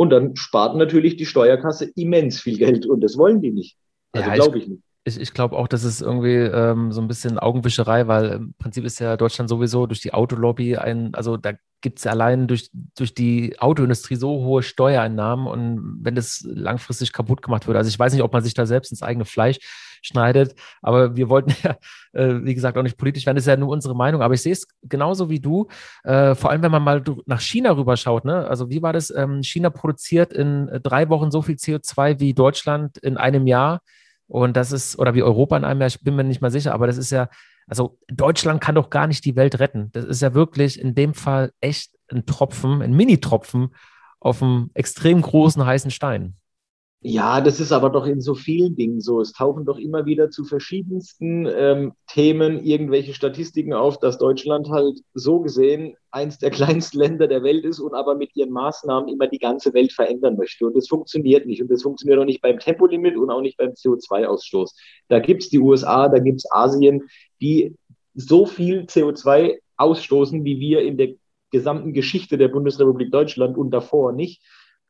und dann spart natürlich die Steuerkasse immens viel Geld und das wollen die nicht. Also ja, glaube ich nicht. Ich, ich glaube auch, das ist irgendwie ähm, so ein bisschen Augenwischerei, weil im Prinzip ist ja Deutschland sowieso durch die Autolobby ein, also da gibt es allein durch, durch die Autoindustrie so hohe Steuereinnahmen und wenn das langfristig kaputt gemacht wird, also ich weiß nicht, ob man sich da selbst ins eigene Fleisch schneidet, aber wir wollten ja, äh, wie gesagt, auch nicht politisch werden, das ist ja nur unsere Meinung, aber ich sehe es genauso wie du, äh, vor allem wenn man mal nach China rüberschaut, ne? also wie war das, ähm, China produziert in äh, drei Wochen so viel CO2 wie Deutschland in einem Jahr und das ist, oder wie Europa in einem Jahr, ich bin mir nicht mal sicher, aber das ist ja, also Deutschland kann doch gar nicht die Welt retten. Das ist ja wirklich in dem Fall echt ein Tropfen, ein Mini-Tropfen auf einem extrem großen heißen Stein. Ja, das ist aber doch in so vielen Dingen so. Es tauchen doch immer wieder zu verschiedensten ähm, Themen irgendwelche Statistiken auf, dass Deutschland halt so gesehen eins der kleinsten Länder der Welt ist und aber mit ihren Maßnahmen immer die ganze Welt verändern möchte. Und das funktioniert nicht. Und das funktioniert auch nicht beim Tempolimit und auch nicht beim CO2-Ausstoß. Da gibt's die USA, da gibt's Asien, die so viel CO2 ausstoßen, wie wir in der gesamten Geschichte der Bundesrepublik Deutschland und davor nicht.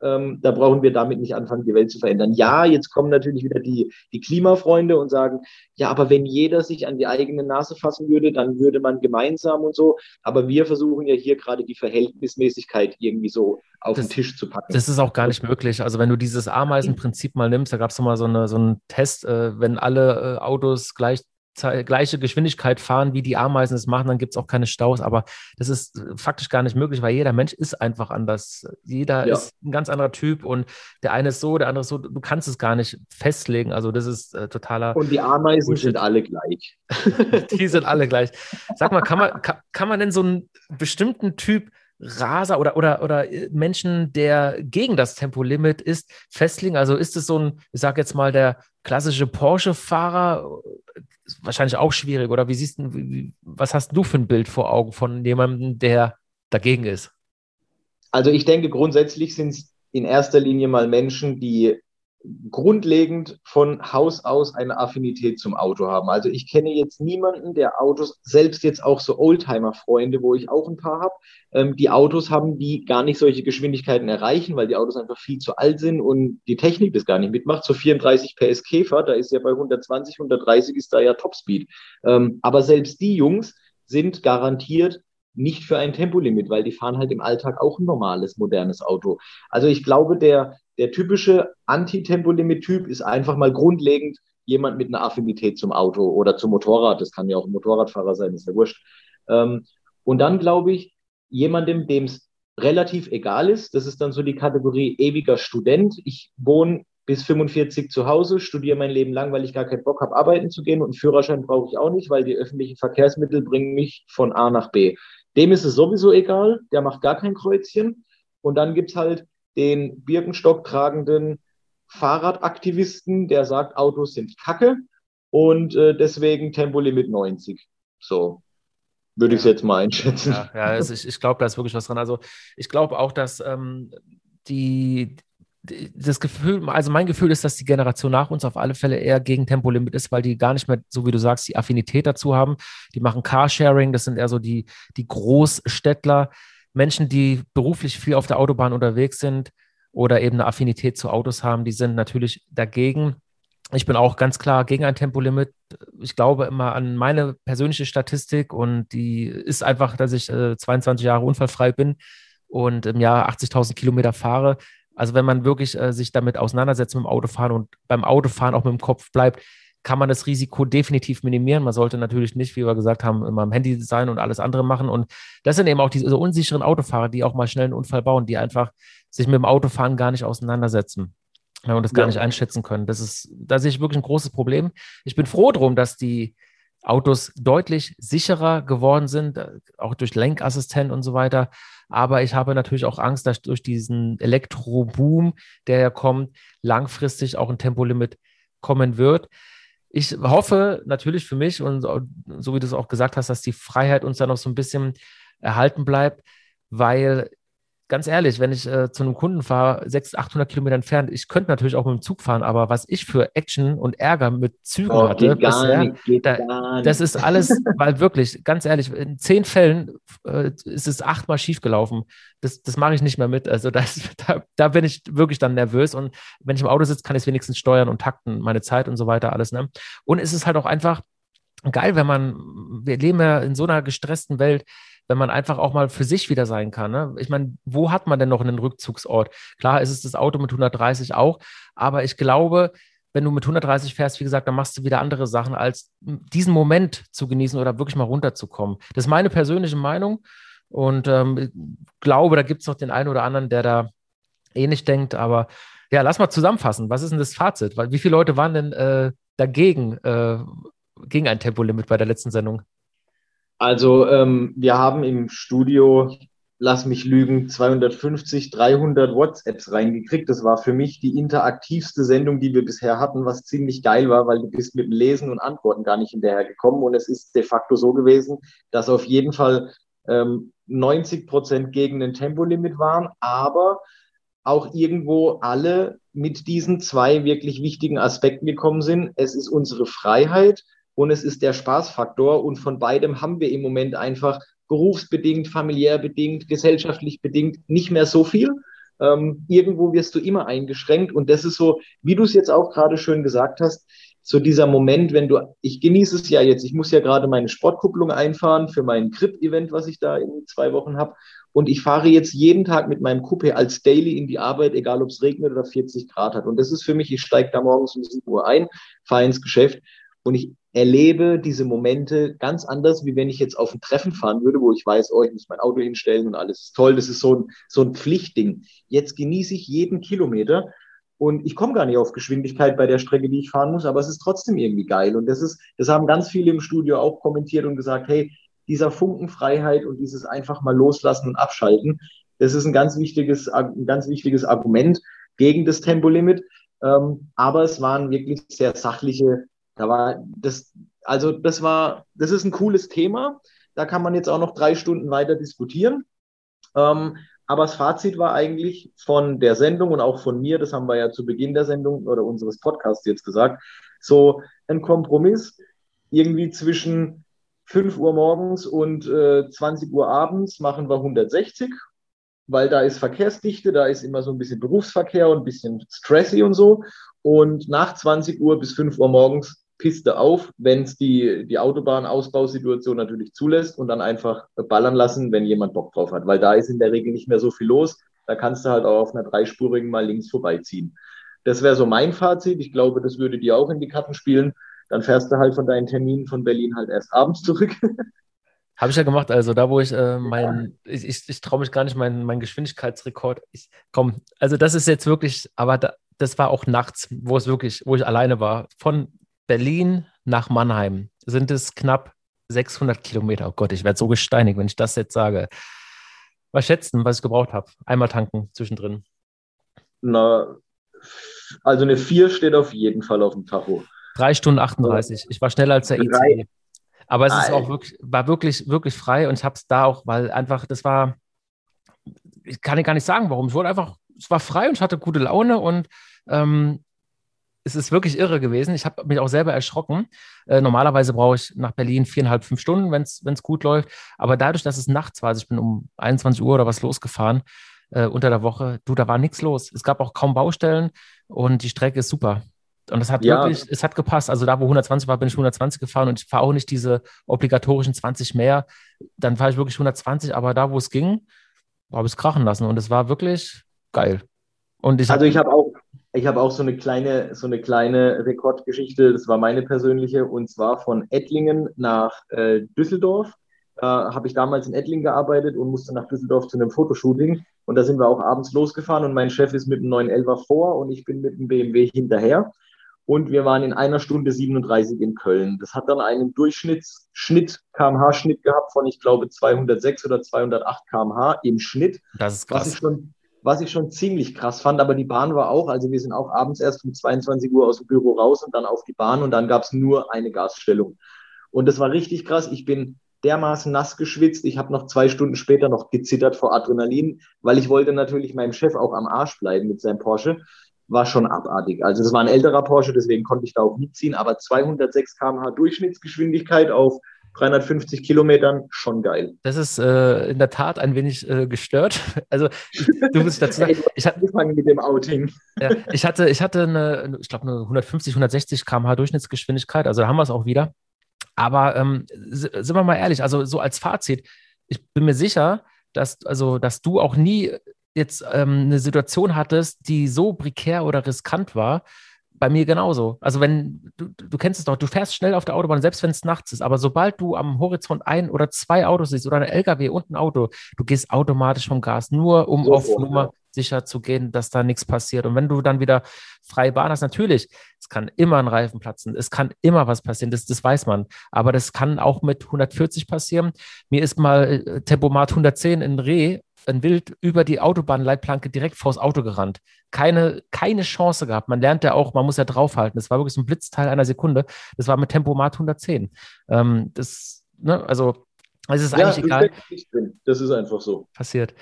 Ähm, da brauchen wir damit nicht anfangen, die Welt zu verändern. Ja, jetzt kommen natürlich wieder die, die Klimafreunde und sagen, ja, aber wenn jeder sich an die eigene Nase fassen würde, dann würde man gemeinsam und so. Aber wir versuchen ja hier gerade die Verhältnismäßigkeit irgendwie so auf das, den Tisch zu packen. Das ist auch gar nicht möglich. Also wenn du dieses Ameisenprinzip mal nimmst, da gab es mal so, eine, so einen Test, äh, wenn alle äh, Autos gleich gleiche Geschwindigkeit fahren, wie die Ameisen es machen, dann gibt es auch keine Staus. Aber das ist äh, faktisch gar nicht möglich, weil jeder Mensch ist einfach anders. Jeder ja. ist ein ganz anderer Typ und der eine ist so, der andere ist so. Du kannst es gar nicht festlegen. Also das ist äh, totaler. Und die Ameisen Bullshit. sind alle gleich. die sind alle gleich. Sag mal, kann man, kann, kann man denn so einen bestimmten Typ Raser oder, oder, oder äh, Menschen, der gegen das Tempolimit ist, festlegen? Also ist es so ein, ich sag jetzt mal, der klassische Porsche-Fahrer? Wahrscheinlich auch schwierig. Oder wie siehst du, was hast du für ein Bild vor Augen von jemandem, der dagegen ist? Also ich denke, grundsätzlich sind es in erster Linie mal Menschen, die grundlegend von Haus aus eine Affinität zum Auto haben. Also ich kenne jetzt niemanden, der Autos, selbst jetzt auch so Oldtimer-Freunde, wo ich auch ein paar habe, ähm, die Autos haben, die gar nicht solche Geschwindigkeiten erreichen, weil die Autos einfach viel zu alt sind und die Technik das gar nicht mitmacht. So 34 PS Käfer, da ist ja bei 120, 130 ist da ja Topspeed. Ähm, aber selbst die Jungs sind garantiert nicht für ein Tempolimit, weil die fahren halt im Alltag auch ein normales, modernes Auto. Also ich glaube, der, der typische Anti-Tempolimit-Typ ist einfach mal grundlegend jemand mit einer Affinität zum Auto oder zum Motorrad. Das kann ja auch ein Motorradfahrer sein, ist ja wurscht. Ähm, und dann glaube ich, jemandem, dem es relativ egal ist, das ist dann so die Kategorie ewiger Student. Ich wohne bis 45 zu Hause, studiere mein Leben lang, weil ich gar keinen Bock habe, arbeiten zu gehen und einen Führerschein brauche ich auch nicht, weil die öffentlichen Verkehrsmittel bringen mich von A nach B. Dem ist es sowieso egal, der macht gar kein Kreuzchen. Und dann gibt es halt den Birkenstock tragenden Fahrradaktivisten, der sagt, Autos sind Kacke und äh, deswegen Tempolimit 90. So würde ich es jetzt mal einschätzen. Ja, ja also ich, ich glaube, da ist wirklich was dran. Also ich glaube auch, dass ähm, die, das Gefühl, also mein Gefühl ist, dass die Generation nach uns auf alle Fälle eher gegen Tempolimit ist, weil die gar nicht mehr, so wie du sagst, die Affinität dazu haben. Die machen Carsharing, das sind eher so die, die Großstädtler, Menschen, die beruflich viel auf der Autobahn unterwegs sind oder eben eine Affinität zu Autos haben, die sind natürlich dagegen. Ich bin auch ganz klar gegen ein Tempolimit. Ich glaube immer an meine persönliche Statistik und die ist einfach, dass ich äh, 22 Jahre unfallfrei bin und im Jahr 80.000 Kilometer fahre. Also wenn man wirklich äh, sich damit auseinandersetzt mit dem Autofahren und beim Autofahren auch mit dem Kopf bleibt, kann man das Risiko definitiv minimieren. Man sollte natürlich nicht, wie wir gesagt haben, immer am Handy sein und alles andere machen. Und das sind eben auch diese unsicheren Autofahrer, die auch mal schnell einen Unfall bauen, die einfach sich mit dem Autofahren gar nicht auseinandersetzen und das gar ja. nicht einschätzen können. Das ist, da sehe ich wirklich ein großes Problem. Ich bin froh drum, dass die Autos deutlich sicherer geworden sind, äh, auch durch Lenkassistent und so weiter. Aber ich habe natürlich auch Angst, dass durch diesen Elektroboom, der ja kommt, langfristig auch ein Tempolimit kommen wird ich hoffe natürlich für mich und so wie du es auch gesagt hast, dass die Freiheit uns da noch so ein bisschen erhalten bleibt, weil ganz ehrlich, wenn ich äh, zu einem Kunden fahre, 600, 800 Kilometer entfernt, ich könnte natürlich auch mit dem Zug fahren, aber was ich für Action und Ärger mit Zügen oh, hatte bisher, nicht, da, das ist alles, weil wirklich, ganz ehrlich, in zehn Fällen äh, ist es achtmal schiefgelaufen. Das, das mache ich nicht mehr mit. Also das, da, da bin ich wirklich dann nervös und wenn ich im Auto sitze, kann ich es wenigstens steuern und takten, meine Zeit und so weiter, alles. Ne? Und es ist halt auch einfach geil, wenn man, wir leben ja in so einer gestressten Welt, wenn man einfach auch mal für sich wieder sein kann. Ne? Ich meine, wo hat man denn noch einen Rückzugsort? Klar ist es das Auto mit 130 auch, aber ich glaube, wenn du mit 130 fährst, wie gesagt, dann machst du wieder andere Sachen, als diesen Moment zu genießen oder wirklich mal runterzukommen. Das ist meine persönliche Meinung und ähm, glaube, da gibt es noch den einen oder anderen, der da ähnlich denkt, aber ja, lass mal zusammenfassen. Was ist denn das Fazit? Wie viele Leute waren denn äh, dagegen, äh, gegen ein Tempolimit bei der letzten Sendung? Also ähm, wir haben im Studio, lass mich lügen, 250, 300 WhatsApps reingekriegt. Das war für mich die interaktivste Sendung, die wir bisher hatten, was ziemlich geil war, weil du bist mit dem Lesen und Antworten gar nicht hinterhergekommen. Und es ist de facto so gewesen, dass auf jeden Fall ähm, 90 Prozent gegen ein Tempolimit waren, aber auch irgendwo alle mit diesen zwei wirklich wichtigen Aspekten gekommen sind. Es ist unsere Freiheit und es ist der Spaßfaktor. Und von beidem haben wir im Moment einfach berufsbedingt, familiär bedingt, gesellschaftlich bedingt nicht mehr so viel. Ähm, irgendwo wirst du immer eingeschränkt. Und das ist so, wie du es jetzt auch gerade schön gesagt hast, so dieser Moment, wenn du, ich genieße es ja jetzt, ich muss ja gerade meine Sportkupplung einfahren für mein Grip-Event, was ich da in zwei Wochen habe. Und ich fahre jetzt jeden Tag mit meinem Coupé als Daily in die Arbeit, egal ob es regnet oder 40 Grad hat. Und das ist für mich, ich steige da morgens um 7 Uhr ein, fahre ins Geschäft Und ich erlebe diese Momente ganz anders, wie wenn ich jetzt auf ein Treffen fahren würde, wo ich weiß, oh, ich muss mein Auto hinstellen und alles ist toll. Das ist so ein, so ein Pflichtding. Jetzt genieße ich jeden Kilometer und ich komme gar nicht auf Geschwindigkeit bei der Strecke, die ich fahren muss, aber es ist trotzdem irgendwie geil. Und das ist, das haben ganz viele im Studio auch kommentiert und gesagt, hey, dieser Funken Freiheit und dieses einfach mal loslassen und abschalten, das ist ein ganz wichtiges, ein ganz wichtiges Argument gegen das Tempolimit. Ähm, aber es waren wirklich sehr sachliche da war das, also das war, das ist ein cooles Thema. Da kann man jetzt auch noch drei Stunden weiter diskutieren. Ähm, aber das Fazit war eigentlich von der Sendung und auch von mir, das haben wir ja zu Beginn der Sendung oder unseres Podcasts jetzt gesagt, so ein Kompromiss irgendwie zwischen 5 Uhr morgens und äh, 20 Uhr abends machen wir 160, weil da ist Verkehrsdichte, da ist immer so ein bisschen Berufsverkehr und ein bisschen stressy und so. Und nach 20 Uhr bis 5 Uhr morgens Piste auf, wenn es die, die Autobahnausbausituation natürlich zulässt und dann einfach ballern lassen, wenn jemand Bock drauf hat, weil da ist in der Regel nicht mehr so viel los. Da kannst du halt auch auf einer dreispurigen mal links vorbeiziehen. Das wäre so mein Fazit. Ich glaube, das würde dir auch in die Karten spielen. Dann fährst du halt von deinen Terminen von Berlin halt erst abends zurück. Habe ich ja gemacht. Also da, wo ich äh, mein, ich, ich, ich traue mich gar nicht, meinen mein Geschwindigkeitsrekord. Ich, komm, also das ist jetzt wirklich, aber da, das war auch nachts, wo es wirklich, wo ich alleine war. Von Berlin nach Mannheim sind es knapp 600 Kilometer. Oh Gott, ich werde so gesteinigt, wenn ich das jetzt sage. Was schätzen, was ich gebraucht habe? Einmal tanken zwischendrin. Na, also eine 4 steht auf jeden Fall auf dem Tacho. Drei Stunden 38. Ich war schneller als der ICE. Aber es ist auch wirklich, war wirklich, wirklich frei und ich habe es da auch, weil einfach, das war, ich kann gar nicht sagen, warum. Ich wollte einfach, es war frei und ich hatte gute Laune und ähm, es ist wirklich irre gewesen. Ich habe mich auch selber erschrocken. Äh, normalerweise brauche ich nach Berlin viereinhalb, fünf Stunden, wenn es gut läuft. Aber dadurch, dass es nachts war, also ich bin um 21 Uhr oder was losgefahren äh, unter der Woche, du, da war nichts los. Es gab auch kaum Baustellen und die Strecke ist super. Und es hat ja. wirklich, es hat gepasst. Also da, wo 120 war, bin ich 120 gefahren und ich fahre auch nicht diese obligatorischen 20 mehr. Dann fahre ich wirklich 120, aber da, wo es ging, habe ich es krachen lassen und es war wirklich geil. Und ich also ich habe auch, ich habe auch so eine kleine, so eine kleine Rekordgeschichte, das war meine persönliche, und zwar von Ettlingen nach äh, Düsseldorf. Äh, habe ich damals in Ettlingen gearbeitet und musste nach Düsseldorf zu einem Fotoshooting. Und da sind wir auch abends losgefahren und mein Chef ist mit dem 911er vor und ich bin mit dem BMW hinterher. Und wir waren in einer Stunde 37 in Köln. Das hat dann einen Durchschnittsschnitt, kmh-Schnitt gehabt von, ich glaube, 206 oder 208 kmh im Schnitt. Das ist krass. Was ich schon was ich schon ziemlich krass fand, aber die Bahn war auch, also wir sind auch abends erst um 22 Uhr aus dem Büro raus und dann auf die Bahn und dann gab es nur eine Gasstellung. Und das war richtig krass. Ich bin dermaßen nass geschwitzt. Ich habe noch zwei Stunden später noch gezittert vor Adrenalin, weil ich wollte natürlich meinem Chef auch am Arsch bleiben mit seinem Porsche. War schon abartig. Also das war ein älterer Porsche, deswegen konnte ich da auch mitziehen, aber 206 km/h Durchschnittsgeschwindigkeit auf 350 Kilometern schon geil. Das ist äh, in der Tat ein wenig äh, gestört. Also du musst dazu sagen, ich hatte angefangen mit dem Outing. Ja, ich hatte, ich hatte eine, ich glaube eine 150, 160 km/h Durchschnittsgeschwindigkeit. Also da haben wir es auch wieder. Aber ähm, sind wir mal ehrlich, also so als Fazit, ich bin mir sicher, dass also dass du auch nie jetzt ähm, eine Situation hattest, die so prekär oder riskant war, bei mir genauso. Also wenn, du, du kennst es doch, du fährst schnell auf der Autobahn, selbst wenn es nachts ist, aber sobald du am Horizont ein oder zwei Autos siehst oder ein LKW und ein Auto, du gehst automatisch vom Gas, nur um so, auf so, Nummer ja. sicher zu gehen, dass da nichts passiert. Und wenn du dann wieder freie Bahn hast, natürlich, es kann immer ein Reifen platzen, es kann immer was passieren, das, das weiß man. Aber das kann auch mit 140 passieren. Mir ist mal äh, Tempomat 110 in Reh ein Wild über die Autobahnleitplanke direkt vors Auto gerannt. Keine, keine Chance gehabt. Man lernt ja auch, man muss ja draufhalten. Das war wirklich so ein Blitzteil einer Sekunde. Das war mit Tempomat 110. Ähm, das, ne, also, es ist ja, eigentlich egal. Das ist einfach so. Passiert.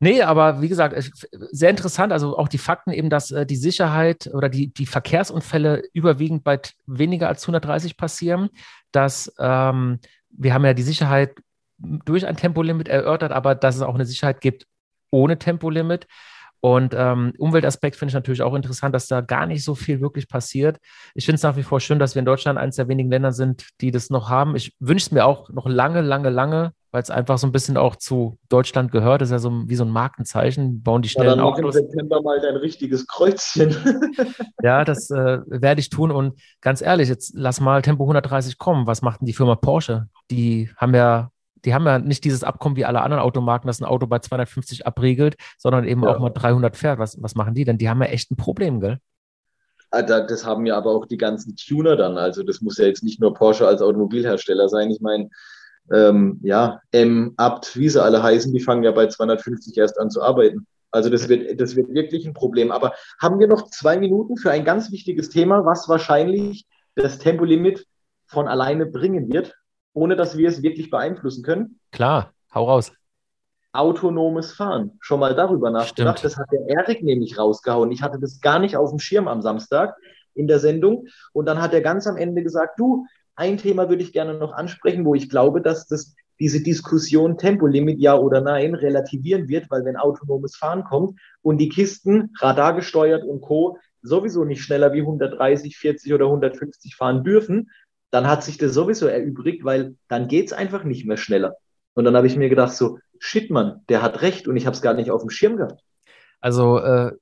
Nee, aber wie gesagt, sehr interessant. Also auch die Fakten eben, dass äh, die Sicherheit oder die, die Verkehrsunfälle überwiegend bei weniger als 130 passieren. Dass ähm, wir haben ja die Sicherheit durch ein Tempolimit erörtert, aber dass es auch eine Sicherheit gibt ohne Tempolimit. Und ähm, Umweltaspekt finde ich natürlich auch interessant, dass da gar nicht so viel wirklich passiert. Ich finde es nach wie vor schön, dass wir in Deutschland eines der wenigen Länder sind, die das noch haben. Ich wünsche es mir auch noch lange, lange, lange, weil es einfach so ein bisschen auch zu Deutschland gehört. Das ist ja so wie so ein Markenzeichen. Bauen die schnellen ja, dann Autos. im September mal dein richtiges Kreuzchen. ja, das äh, werde ich tun. Und ganz ehrlich, jetzt lass mal Tempo 130 kommen. Was macht denn die Firma Porsche? Die haben ja die haben ja nicht dieses Abkommen wie alle anderen Automarken, dass ein Auto bei 250 abriegelt, sondern eben ja. auch mal 300 fährt. Was, was machen die denn? Die haben ja echt ein Problem, gell? Ah, das haben ja aber auch die ganzen Tuner dann. Also das muss ja jetzt nicht nur Porsche als Automobilhersteller sein. Ich meine, ähm, ja, M, Abt, wie sie alle heißen, die fangen ja bei 250 erst an zu arbeiten. Also das wird, das wird wirklich ein Problem. Aber haben wir noch zwei Minuten für ein ganz wichtiges Thema, was wahrscheinlich das Tempolimit von alleine bringen wird, ohne dass wir es wirklich beeinflussen können? Klar, hau raus autonomes Fahren. Schon mal darüber nachgedacht. Stimmt. Das hat der Erik nämlich rausgehauen. Ich hatte das gar nicht auf dem Schirm am Samstag in der Sendung. Und dann hat er ganz am Ende gesagt, du, ein Thema würde ich gerne noch ansprechen, wo ich glaube, dass das diese Diskussion Tempolimit ja oder nein relativieren wird, weil wenn autonomes Fahren kommt und die Kisten radargesteuert und Co. sowieso nicht schneller wie 130, 40 oder 150 fahren dürfen, dann hat sich das sowieso erübrigt, weil dann geht's einfach nicht mehr schneller. Und dann habe ich mir gedacht, so, shit, Mann, der hat recht und ich habe es gar nicht auf dem Schirm gehabt. Also äh,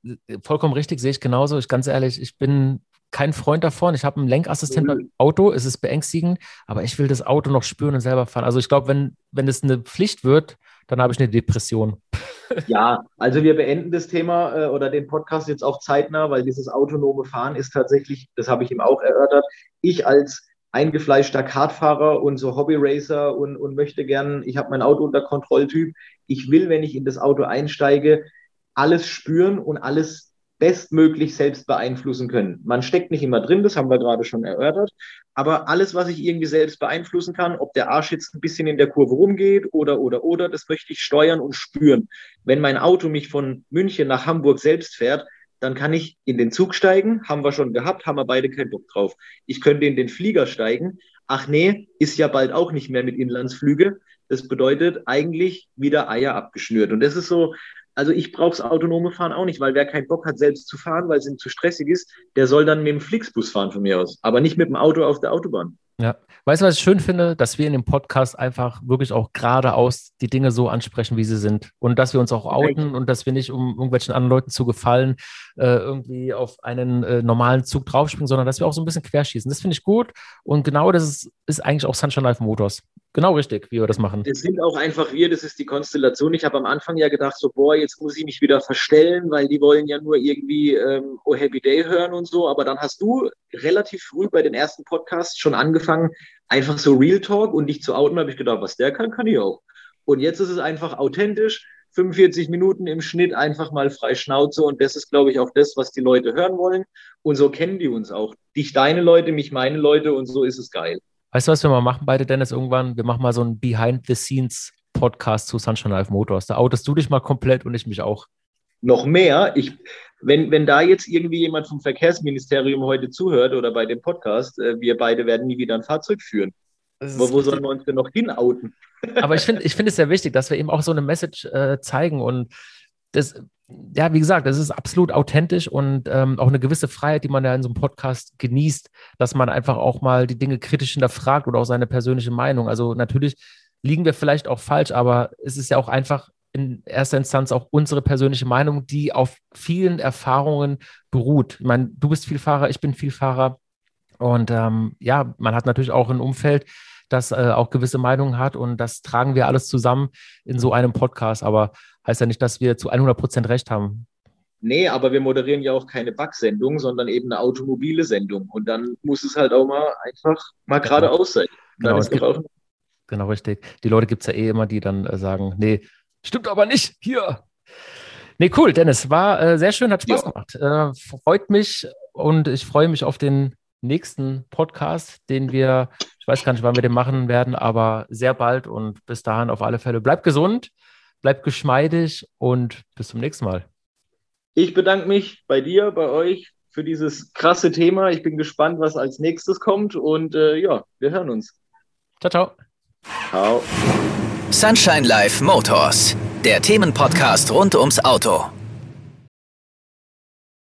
vollkommen richtig, sehe ich genauso. Ich ganz ehrlich, ich bin kein Freund davon. Ich habe einen Lenkassistent beim Auto, es ist beängstigend, aber ich will das Auto noch spüren und selber fahren. Also ich glaube, wenn, wenn es eine Pflicht wird, dann habe ich eine Depression. Ja, also wir beenden das Thema äh, oder den Podcast jetzt auch zeitnah, weil dieses autonome Fahren ist tatsächlich, das habe ich ihm auch erörtert, ich als eingefleischter Kartfahrer und so Hobbyracer und, und möchte gern, ich habe mein Auto unter Kontrolltyp. Ich will, wenn ich in das Auto einsteige, alles spüren und alles bestmöglich selbst beeinflussen können. Man steckt nicht immer drin, das haben wir gerade schon erörtert, aber alles, was ich irgendwie selbst beeinflussen kann, ob der Arsch jetzt ein bisschen in der Kurve rumgeht oder, oder, oder, das möchte ich steuern und spüren. Wenn mein Auto mich von München nach Hamburg selbst fährt, dann kann ich in den Zug steigen, haben wir schon gehabt, haben wir beide keinen Bock drauf. Ich könnte in den Flieger steigen, ach nee, ist ja bald auch nicht mehr mit Inlandsflüge. Das bedeutet eigentlich wieder Eier abgeschnürt. Und das ist so, also ich brauche das autonome Fahren auch nicht, weil wer keinen Bock hat, selbst zu fahren, weil es ihm zu stressig ist, der soll dann mit dem Flixbus fahren von mir aus, aber nicht mit dem Auto auf der Autobahn. Ja, weißt du, was ich schön finde, dass wir in dem Podcast einfach wirklich auch geradeaus die Dinge so ansprechen, wie sie sind. Und dass wir uns auch outen und dass wir nicht, um irgendwelchen anderen Leuten zu gefallen, äh, irgendwie auf einen äh, normalen Zug draufspringen, sondern dass wir auch so ein bisschen querschießen. Das finde ich gut. Und genau das ist, ist eigentlich auch Sunshine Life Motors. Genau richtig, wie wir das machen. Das sind auch einfach wir, das ist die Konstellation. Ich habe am Anfang ja gedacht, so, boah, jetzt muss ich mich wieder verstellen, weil die wollen ja nur irgendwie ähm, Oh Happy Day hören und so. Aber dann hast du relativ früh bei den ersten Podcasts schon angefangen, einfach so Real Talk und dich zu outen, habe ich gedacht, was der kann, kann ich auch. Und jetzt ist es einfach authentisch, 45 Minuten im Schnitt einfach mal frei Schnauze und das ist, glaube ich, auch das, was die Leute hören wollen. Und so kennen die uns auch. Dich deine Leute, mich meine Leute und so ist es geil. Weißt du, was wir mal machen beide, Dennis, irgendwann? Wir machen mal so einen Behind-the-Scenes-Podcast zu Sunshine Life Motors. Da outest du dich mal komplett und ich mich auch. Noch mehr. Ich, wenn, wenn da jetzt irgendwie jemand vom Verkehrsministerium heute zuhört oder bei dem Podcast, äh, wir beide werden nie wieder ein Fahrzeug führen. Aber wo sollen wir uns denn noch hinouten? Aber ich finde ich finde es sehr wichtig, dass wir eben auch so eine Message äh, zeigen und das, ja, wie gesagt, das ist absolut authentisch und ähm, auch eine gewisse Freiheit, die man ja in so einem Podcast genießt, dass man einfach auch mal die Dinge kritisch hinterfragt oder auch seine persönliche Meinung. Also natürlich liegen wir vielleicht auch falsch, aber es ist ja auch einfach in erster Instanz auch unsere persönliche Meinung, die auf vielen Erfahrungen beruht. Ich meine, du bist Vielfahrer, ich bin Vielfahrer und ähm, ja, man hat natürlich auch ein Umfeld, das äh, auch gewisse Meinungen hat und das tragen wir alles zusammen in so einem Podcast. Aber heißt ja nicht, dass wir zu 100 Prozent recht haben. Nee, aber wir moderieren ja auch keine Backsendung, sondern eben eine automobile Sendung. Und dann muss es halt auch mal einfach mal genau. geradeaus sein. Genau, gibt, genau, richtig. Die Leute gibt es ja eh immer, die dann äh, sagen, nee, stimmt aber nicht, hier. Nee, cool, Dennis, war äh, sehr schön, hat Spaß ja. gemacht. Äh, freut mich und ich freue mich auf den nächsten Podcast, den wir, ich weiß gar nicht, wann wir den machen werden, aber sehr bald und bis dahin auf alle Fälle. Bleibt gesund bleibt geschmeidig und bis zum nächsten Mal. Ich bedanke mich bei dir, bei euch für dieses krasse Thema. Ich bin gespannt, was als nächstes kommt und äh, ja, wir hören uns. Ciao, ciao. Ciao. Sunshine Life Motors, der Themenpodcast rund ums Auto.